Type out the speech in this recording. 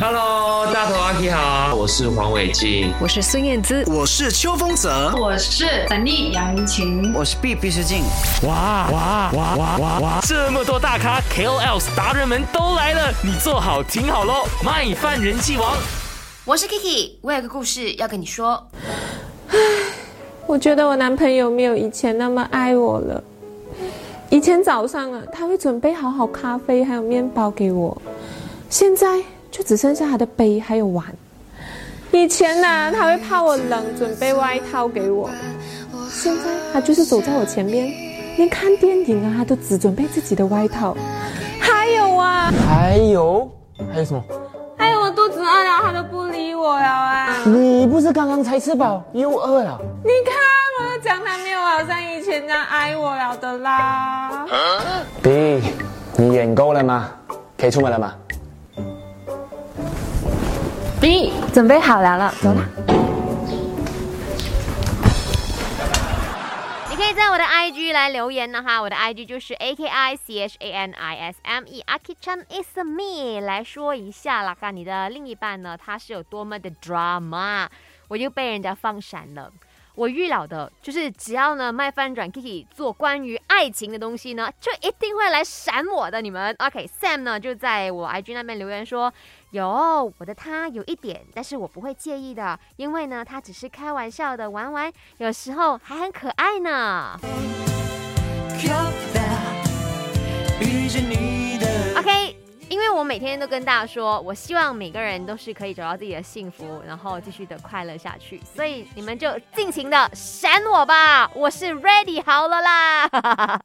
Hello，大头阿 K 好，我是黄伟晋，我是孙燕姿，我是邱风泽，我是沈丽杨怡晴，我是 B 毕诗静。哇哇哇哇哇哇！这么多大咖 K O Ls 达人们都来了，你坐好听好喽，卖饭人气王。我是 Kiki，我有个故事要跟你说。唉，我觉得我男朋友没有以前那么爱我了。以前早上啊，他会准备好好咖啡还有面包给我，现在就只剩下他的杯还有碗。以前呢，他会怕我冷，准备外套给我，现在他就是走在我前面，连看电影啊，他都只准备自己的外套。还有啊，还有还有什么？还有我肚子饿了，他都不理我了啊！你不是刚刚才吃饱又饿了？你看，我都讲他没有好像以前那样爱我了的啦。B，你演够了吗？可以出门了吗？B，准备好了了，走了。你可以在我的 IG 来留言呢哈，我的 IG 就是 A K I C H A N I S M E，Aki Chan is me，来说一下啦看，你的另一半呢，他是有多么的 drama，我又被人家放闪了。我预料的就是，只要呢卖翻转 Kiki 做关于爱情的东西呢，就一定会来闪我的。你们 OK？Sam 呢就在我 IG 那边留言说，有我的他有一点，但是我不会介意的，因为呢他只是开玩笑的玩玩，有时候还很可爱呢。每天都跟大家说，我希望每个人都是可以找到自己的幸福，然后继续的快乐下去，所以你们就尽情的闪我吧，我是 ready 好了啦。